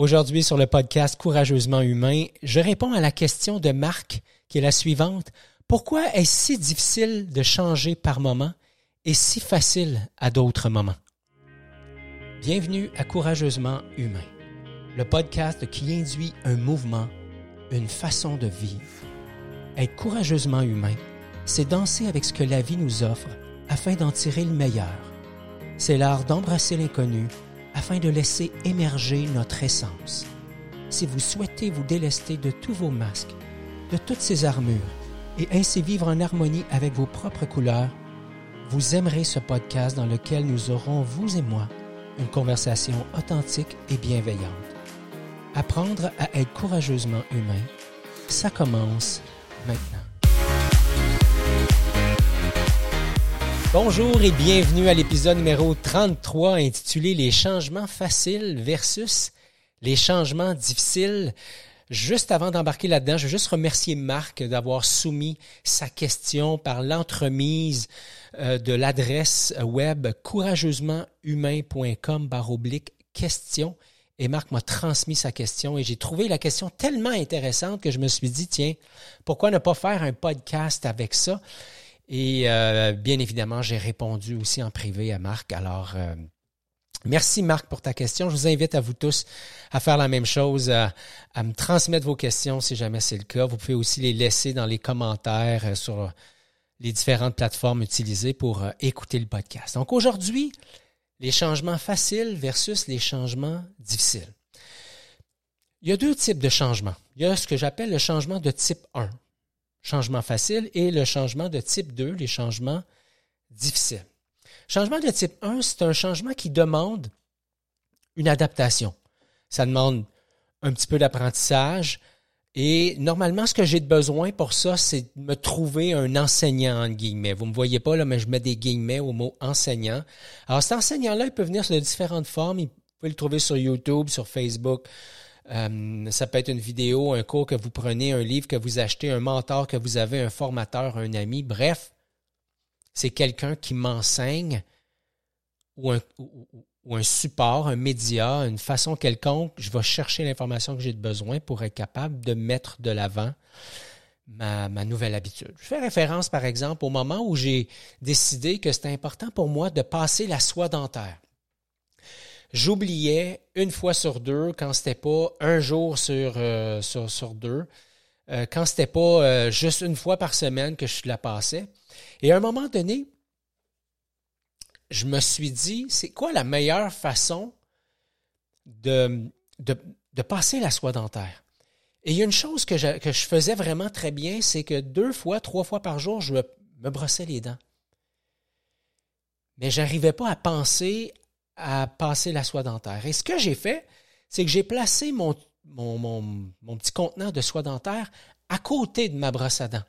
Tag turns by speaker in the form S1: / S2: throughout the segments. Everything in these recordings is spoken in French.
S1: Aujourd'hui, sur le podcast Courageusement Humain, je réponds à la question de Marc qui est la suivante. Pourquoi est-ce si difficile de changer par moment et si facile à d'autres moments? Bienvenue à Courageusement Humain, le podcast qui induit un mouvement, une façon de vivre. Être courageusement humain, c'est danser avec ce que la vie nous offre afin d'en tirer le meilleur. C'est l'art d'embrasser l'inconnu afin de laisser émerger notre essence. Si vous souhaitez vous délester de tous vos masques, de toutes ces armures, et ainsi vivre en harmonie avec vos propres couleurs, vous aimerez ce podcast dans lequel nous aurons, vous et moi, une conversation authentique et bienveillante. Apprendre à être courageusement humain, ça commence maintenant. Bonjour et bienvenue à l'épisode numéro 33 intitulé Les changements faciles versus les changements difficiles. Juste avant d'embarquer là-dedans, je veux juste remercier Marc d'avoir soumis sa question par l'entremise euh, de l'adresse web courageusementhumain.com oblique question. Et Marc m'a transmis sa question et j'ai trouvé la question tellement intéressante que je me suis dit, tiens, pourquoi ne pas faire un podcast avec ça? Et euh, bien évidemment, j'ai répondu aussi en privé à Marc. Alors, euh, merci Marc pour ta question. Je vous invite à vous tous à faire la même chose, à, me transmettre vos questions si jamais c'est le cas. Vous pouvez aussi les laisser dans les commentaires euh, sur les différentes plateformes utilisées pour écouter le podcast. Donc aujourd'hui, les changements faciles versus les changements difficiles. Il y a deux types de changements. Il y a ce que j'appelle le changement de type 1 changement facile, et le changement de type 2, les changements difficiles. Changement de type 1, c'est un changement qui demande une adaptation. Ça demande un petit peu d'apprentissage. Et normalement, ce que j'ai de besoin pour ça, c'est de me trouver un enseignant, entre guillemets. Vous ne me voyez pas, là, mais je mets des guillemets au mot enseignant. Alors, cet enseignant-là, il peut venir sous de différentes formes. Il peut le trouver sur YouTube, sur Facebook, euh, ça peut être une vidéo, un cours que vous prenez, un livre que vous achetez, un mentor que vous avez, un formateur, un ami. Bref, c'est quelqu'un qui m'enseigne ou un, support, un média, une façon quelconque. Je vais chercher l'information que j'ai besoin pour être capable de mettre de l'avant ma, ma nouvelle habitude. Je fais référence, par exemple, au moment où j'ai décidé que c'était important pour moi de passer la soie dentaire j'oubliais une fois sur deux quand c'était pas un jour sur, euh, deux, euh, quand c'était pas euh, juste une fois par semaine que je la passais. Et à un moment donné, je me suis dit, c'est quoi la meilleure façon de, passer la soie dentaire? Et il y a une chose que je, que je faisais vraiment très bien, c'est que deux fois, trois fois par jour, je me, me brossais les dents. Mais j'arrivais pas à penser à passer la soie dentaire. Et ce que j'ai fait, c'est que j'ai placé mon, petit contenant de soie dentaire à côté de ma brosse à dents.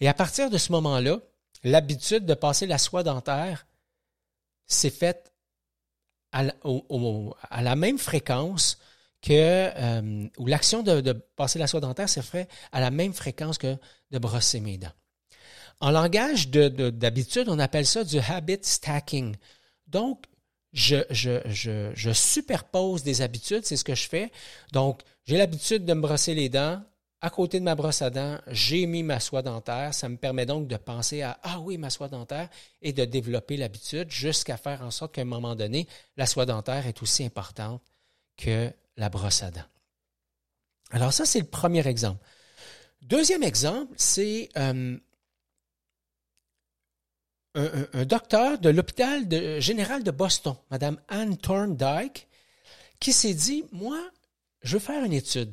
S1: Et à partir de ce moment-là, l'habitude de passer la soie dentaire s'est faite à, la même fréquence que, euh, ou l'action de, de, passer la soie dentaire s'est faite à la même fréquence que de brosser mes dents. En langage d'habitude, on appelle ça du habit stacking. Donc, je, je, je, superpose des habitudes, c'est ce que je fais. Donc, j'ai l'habitude de me brosser les dents. À côté de ma brosse à dents, j'ai mis ma soie dentaire. Ça me permet donc de penser à Ah oui, ma soie dentaire et de développer l'habitude jusqu'à faire en sorte qu'à un moment donné, la soie dentaire est aussi importante que la brosse à dents. Alors, ça, c'est le premier exemple. Deuxième exemple, c'est euh, un, docteur de l'hôpital général de Boston, Madame Anne Thorndike, qui s'est dit, moi, je veux faire une étude.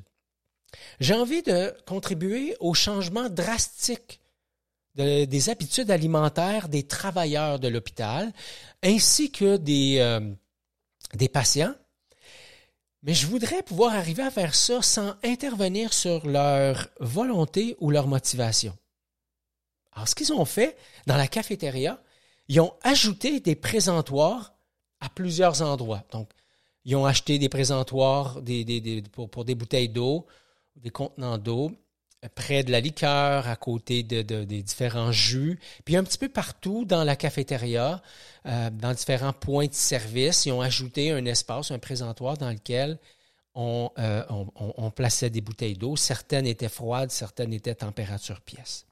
S1: J'ai envie de contribuer au changement drastique des habitudes alimentaires des travailleurs de l'hôpital, ainsi que des, euh, des patients. Mais je voudrais pouvoir arriver à faire ça sans intervenir sur leur volonté ou leur motivation. Alors, ce qu'ils ont fait dans la cafétéria, ils ont ajouté des présentoirs à plusieurs endroits. Donc, ils ont acheté des présentoirs pour, des bouteilles d'eau, des contenants d'eau, près de la liqueur, à côté de, des différents jus, puis un petit peu partout dans la cafétéria, euh, dans différents points de service, ils ont ajouté un espace, un présentoir dans lequel on, on, plaçait des bouteilles d'eau. Certaines étaient froides, certaines étaient température pièce.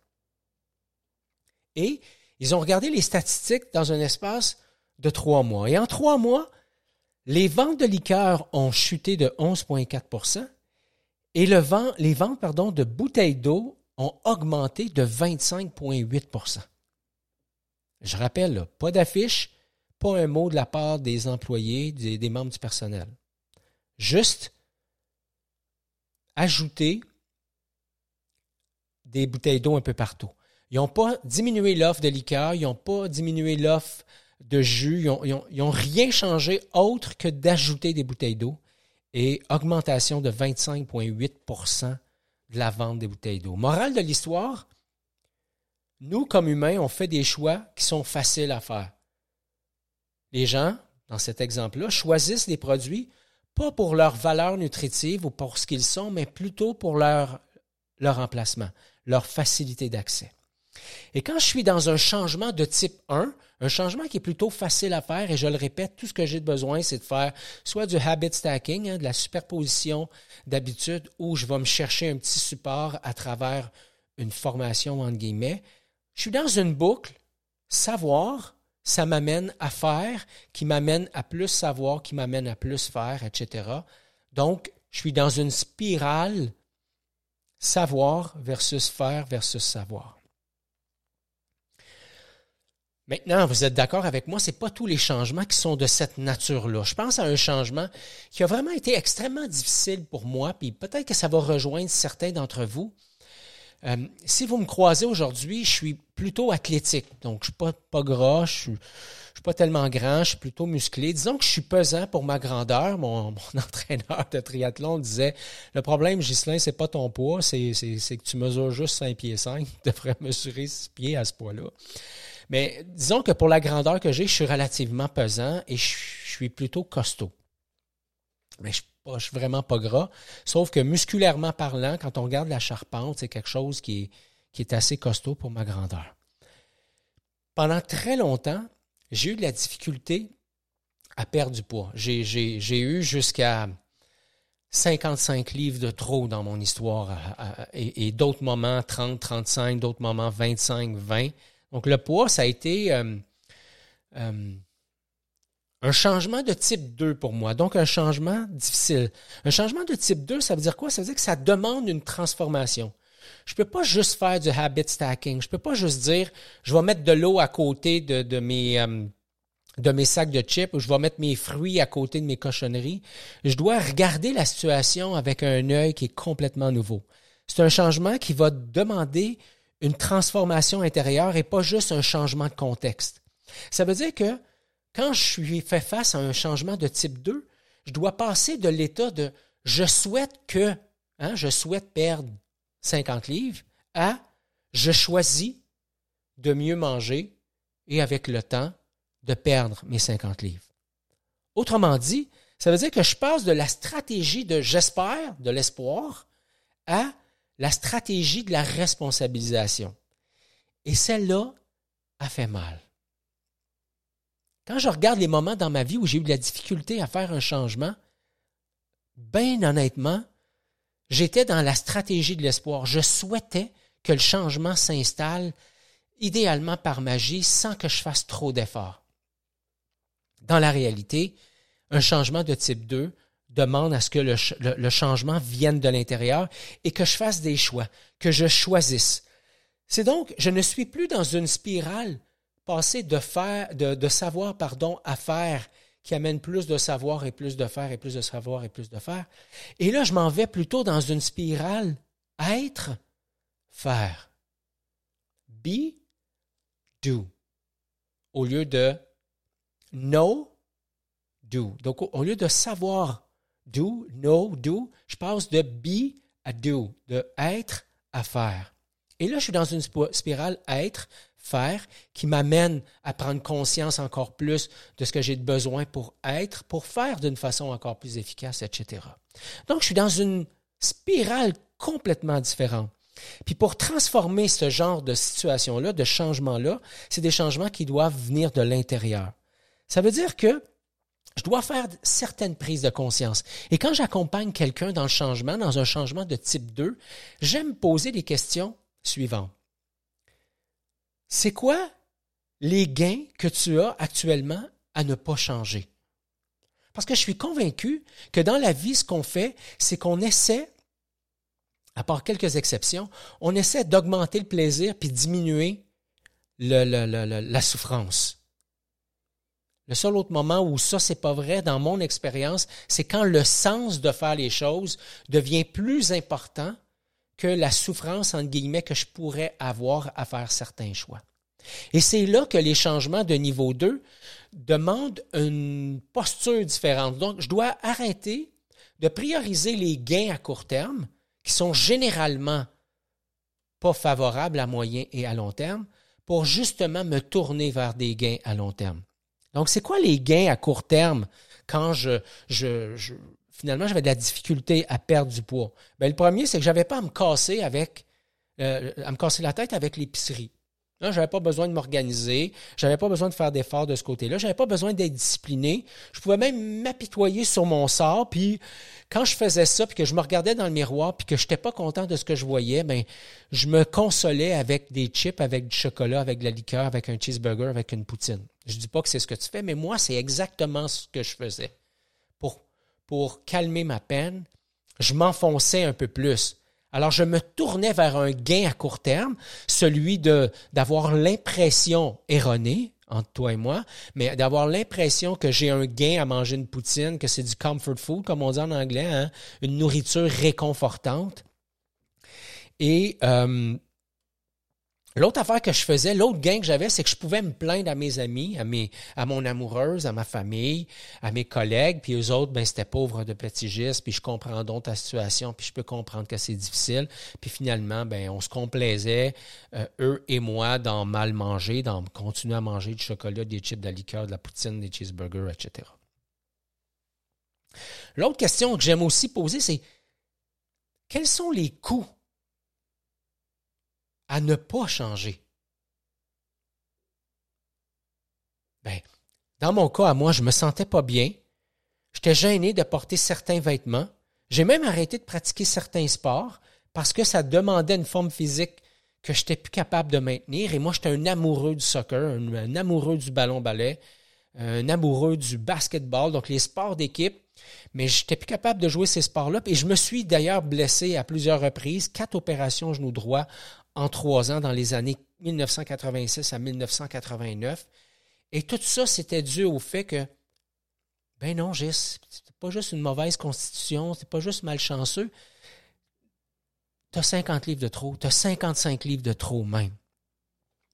S1: Et ils ont regardé les statistiques dans un espace de trois mois. Et en trois mois, les ventes de liqueurs ont chuté de 11,4% et les ventes de bouteilles d'eau ont augmenté de 25,8% Je rappelle, pas d'affiche, pas un mot de la part des employés, des membres du personnel. Juste ajouter des bouteilles d'eau un peu partout. Ils n'ont pas diminué l'offre de liqueur, ils n'ont pas diminué l'offre de jus, ils n'ont rien changé autre que d'ajouter des bouteilles d'eau et augmentation de 25,8% de la vente des bouteilles d'eau. Morale de l'histoire, nous, comme humains, on fait des choix qui sont faciles à faire. Les gens, dans cet exemple-là, choisissent des produits pas pour leur valeur nutritive ou pour ce qu'ils sont, mais plutôt pour leur, leur emplacement, leur facilité d'accès. Et quand je suis dans un changement de type 1, un changement qui est plutôt facile à faire, et je le répète, tout ce que j'ai besoin, c'est de faire soit du habit stacking, hein, de la superposition d'habitude, où je vais me chercher un petit support à travers une formation, entre guillemets. Je suis dans une boucle, savoir, ça m'amène à faire, qui m'amène à plus savoir, qui m'amène à plus faire, etc. Donc, je suis dans une spirale savoir versus faire versus savoir. Maintenant, vous êtes d'accord avec moi, c'est pas tous les changements qui sont de cette nature-là. Je pense à un changement qui a vraiment été extrêmement difficile pour moi, puis peut-être que ça va rejoindre certains d'entre vous. Euh, si vous me croisez aujourd'hui, je suis plutôt athlétique, donc je suis pas, pas gras, je suis, suis pas tellement grand, je suis plutôt musclé. Disons que je suis pesant pour ma grandeur. Mon, entraîneur de triathlon disait le problème, Ghislain, c'est pas ton poids, c'est, que tu mesures juste 5 pieds 5. Tu devrais mesurer 6 pieds à ce poids-là. Mais disons que pour la grandeur que j'ai, je suis relativement pesant et je, suis plutôt costaud. Mais je ne suis vraiment pas gras. Sauf que musculairement parlant, quand on regarde la charpente, c'est quelque chose qui est assez costaud pour ma grandeur. Pendant très longtemps, j'ai eu de la difficulté à perdre du poids. J'ai eu jusqu'à 55 livres de trop dans mon histoire et, et d'autres moments 30, 35, d'autres moments 25, 20. Donc, le poids, ça a été euh, euh, un changement de type 2 pour moi. Donc, un changement difficile. Un changement de type 2, ça veut dire quoi? Ça veut dire que ça demande une transformation. Je peux pas juste faire du habit stacking. Je peux pas juste dire, je vais mettre de l'eau à côté de, de mes... Euh, de mes sacs de chips ou je vais mettre mes fruits à côté de mes cochonneries. Je dois regarder la situation avec un œil qui est complètement nouveau. C'est un changement qui va demander une transformation intérieure et pas juste un changement de contexte. Ça veut dire que quand je suis fait face à un changement de type 2, je dois passer de l'état de je souhaite que, hein, je souhaite perdre 50 livres à je choisis de mieux manger et avec le temps de perdre mes 50 livres. Autrement dit, ça veut dire que je passe de la stratégie de j'espère, de l'espoir, à la stratégie de la responsabilisation. Et celle-là a fait mal. Quand je regarde les moments dans ma vie où j'ai eu de la difficulté à faire un changement, bien honnêtement, j'étais dans la stratégie de l'espoir. Je souhaitais que le changement s'installe idéalement par magie sans que je fasse trop d'efforts. Dans la réalité, un changement de type 2 demande à ce que le, changement vienne de l'intérieur et que je fasse des choix, que je choisisse. C'est donc, je ne suis plus dans une spirale passée de faire, de, savoir, pardon, à faire, qui amène plus de savoir et plus de faire et plus de savoir et plus de faire. Et là, je m'en vais plutôt dans une spirale être, faire. Be, do. Au lieu de know, do. Donc, au lieu de savoir do, know, do, je passe de be à do, de être à faire. Et là, je suis dans une spirale être, faire, qui m'amène à prendre conscience encore plus de ce que j'ai besoin pour être, pour faire d'une façon encore plus efficace, etc. Donc, je suis dans une spirale complètement différente. Puis pour transformer ce genre de situation-là, de changement-là, c'est des changements qui doivent venir de l'intérieur. Ça veut dire que je dois faire certaines prises de conscience. Et quand j'accompagne quelqu'un dans le changement, dans un changement de type 2, j'aime poser les questions suivantes. C'est quoi les gains que tu as actuellement à ne pas changer? Parce que je suis convaincu que dans la vie, ce qu'on fait, c'est qu'on essaie, à part quelques exceptions, on essaie d'augmenter le plaisir puis diminuer la souffrance. Le seul autre moment où ça, c'est pas vrai dans mon expérience, c'est quand le sens de faire les choses devient plus important que la souffrance, entre guillemets, que je pourrais avoir à faire certains choix. Et c'est là que les changements de niveau 2 demandent une posture différente. Donc, je dois arrêter de prioriser les gains à court terme, qui sont généralement pas favorables à moyen et à long terme, pour justement me tourner vers des gains à long terme. Donc, c'est quoi les gains à court terme quand je, je, je finalement j'avais de la difficulté à perdre du poids? Bien, le premier, c'est que j'avais pas à me casser avec euh, à me casser la tête avec l'épicerie. Là, j'avais pas besoin de m'organiser, j'avais pas besoin de faire d'efforts de ce côté-là, j'avais pas besoin d'être discipliné. Je pouvais même m'apitoyer sur mon sort, puis quand je faisais ça, puis que je me regardais dans le miroir, puis que je n'étais pas content de ce que je voyais, ben je me consolais avec des chips, avec du chocolat, avec de la liqueur, avec un cheeseburger, avec une poutine. Je dis pas que c'est ce que tu fais, mais moi, c'est exactement ce que je faisais. Pour, calmer ma peine, je m'enfonçais un peu plus. Alors, je me tournais vers un gain à court terme, celui de, d'avoir l'impression erronée, entre toi et moi, mais d'avoir l'impression que j'ai un gain à manger une poutine, que c'est du comfort food, comme on dit en anglais, hein, une nourriture réconfortante. Et euh, L'autre affaire que je faisais, l'autre gain que j'avais, c'est que je pouvais me plaindre à mes amis, à, mon amoureuse, à ma famille, à mes collègues, puis eux autres, ben c'était pauvre de petits gestes, puis je comprends donc ta situation, puis je peux comprendre que c'est difficile. Puis finalement, ben on se complaisait, euh, eux et moi, dans mal manger, dans continuer à manger du chocolat, des chips, de la liqueur, de la poutine, des cheeseburgers, etc. L'autre question que j'aime aussi poser, c'est quels sont les coûts à ne pas changer? Ben, dans mon cas, à moi, je me sentais pas bien. J'étais gêné de porter certains vêtements. J'ai même arrêté de pratiquer certains sports parce que ça demandait une forme physique que je n'étais plus capable de maintenir. Et moi, j'étais un amoureux du soccer, un, amoureux du ballon-ballet, un amoureux du basketball, donc les sports d'équipe. Mais je n'étais plus capable de jouer ces sports-là. Et je me suis d'ailleurs blessé à plusieurs reprises, quatre opérations genou droit en trois ans dans les années 1986 à 1989. Et tout ça, c'était dû au fait que, ben non, Gis, c'est pas juste une mauvaise constitution, c'est pas juste malchanceux. Tu as 50 livres de trop, tu as 55 livres de trop même.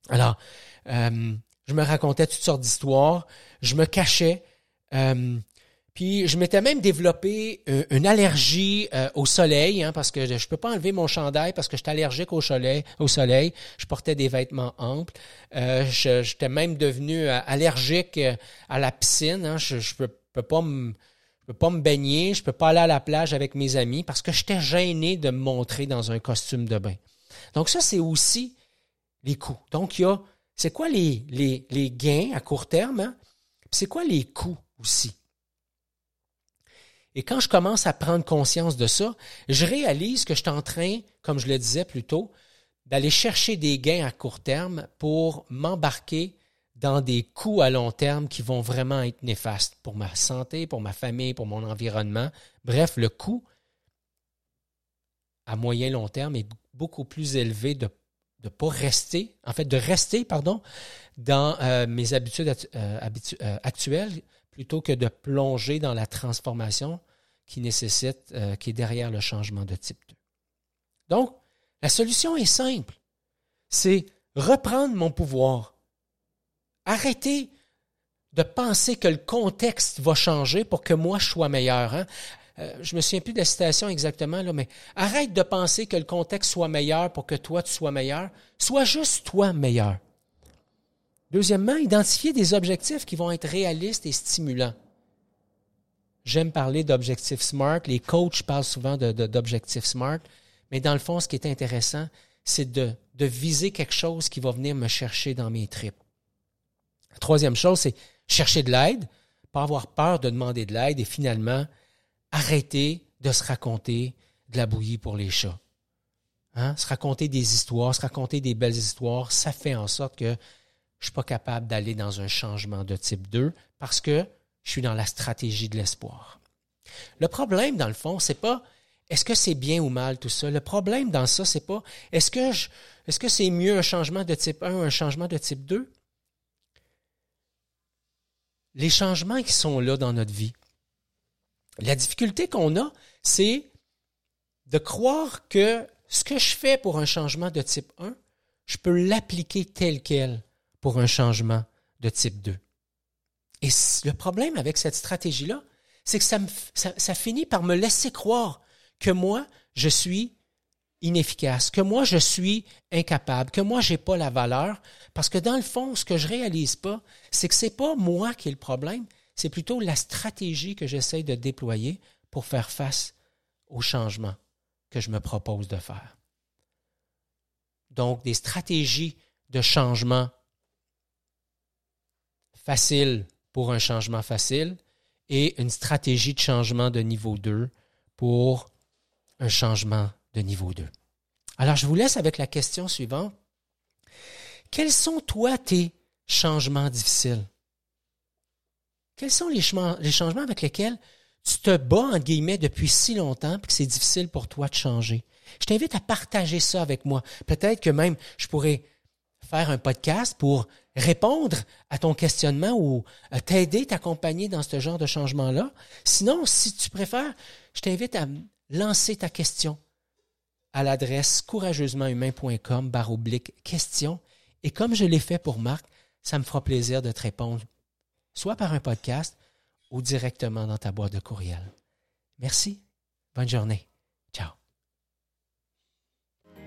S1: Alors, euh, je me racontais toutes sortes d'histoires, je me cachais. Euh, puis je m'étais même développé euh, une allergie euh, au soleil, hein, parce que je ne peux pas enlever mon chandail parce que je suis allergique au soleil. Je portais des vêtements amples. Euh, J'étais même devenu euh, allergique à la piscine. Hein. Je, ne peux, peux, pas me je peux pas me baigner, je peux pas aller à la plage avec mes amis parce que j'étais gêné de me montrer dans un costume de bain. Donc ça, c'est aussi les coûts. Donc il y a, c'est quoi les, les, les gains à court terme? Hein? C'est quoi les coûts aussi? Et quand je commence à prendre conscience de ça, je réalise que je suis en train, comme je le disais plus tôt, d'aller chercher des gains à court terme pour m'embarquer dans des coûts à long terme qui vont vraiment être néfastes pour ma santé, pour ma famille, pour mon environnement. Bref, le coût à moyen long terme est beaucoup plus élevé de ne pas rester, en fait, de rester, pardon, dans euh, mes habitudes euh, euh, actuelles plutôt que de plonger dans la transformation qui nécessite, euh, qui est derrière le changement de type 2. Donc, la solution est simple. C'est reprendre mon pouvoir. Arrêter de penser que le contexte va changer pour que moi je sois meilleur. Hein. Euh, je me souviens plus de la citation exactement, là, mais arrête de penser que le contexte soit meilleur pour que toi tu sois meilleur. Sois juste toi meilleur. Deuxièmement, identifier des objectifs qui vont être réalistes et stimulants. J'aime parler d'objectifs SMART. Les coachs parlent souvent d'objectifs SMART. Mais dans le fond, ce qui est intéressant, c'est de, viser quelque chose qui va venir me chercher dans mes tripes. Troisième chose, c'est chercher de l'aide pas avoir peur de demander de l'aide et finalement arrêter de se raconter de la bouillie pour les chats. Hein? Se raconter des histoires, se raconter des belles histoires, ça fait en sorte que je suis pas capable d'aller dans un changement de type 2 parce que je suis dans la stratégie de l'espoir. Le problème, dans le fond, c'est pas est-ce que c'est bien ou mal tout ça. Le problème dans ça, c'est pas est-ce que je, est-ce que c'est mieux un changement de type 1 ou un changement de type 2? Les changements qui sont là dans notre vie. La difficulté qu'on a, c'est de croire que ce que je fais pour un changement de type 1, je peux l'appliquer tel quel pour un changement de type 2. Et le problème avec cette stratégie-là, c'est que ça, finit par me laisser croire que moi, je suis inefficace, que moi, je suis incapable, que moi, j'ai pas la valeur, parce que dans le fond, ce que je réalise pas, c'est que c'est pas moi qui est le problème, c'est plutôt la stratégie que j'essaie de déployer pour faire face au changement que je me propose de faire. Donc, des stratégies de changement faciles pour un changement facile et une stratégie de changement de niveau 2 pour un changement de niveau 2. Alors, je vous laisse avec la question suivante. Quels sont, toi, tes changements difficiles? Quels sont les, changements avec lesquels tu te bats, entre guillemets, depuis si longtemps, puis que c'est difficile pour toi de changer? Je t'invite à partager ça avec moi. Peut-être que même je pourrais faire un podcast pour répondre à ton questionnement ou t'aider, t'accompagner dans ce genre de changement-là. Sinon, si tu préfères, je t'invite à lancer ta question à l'adresse courageusementhumain.com barre oblique question. Et comme je l'ai fait pour Marc, ça me fera plaisir de te répondre, soit par un podcast ou directement dans ta boîte de courriel. Merci. Bonne journée.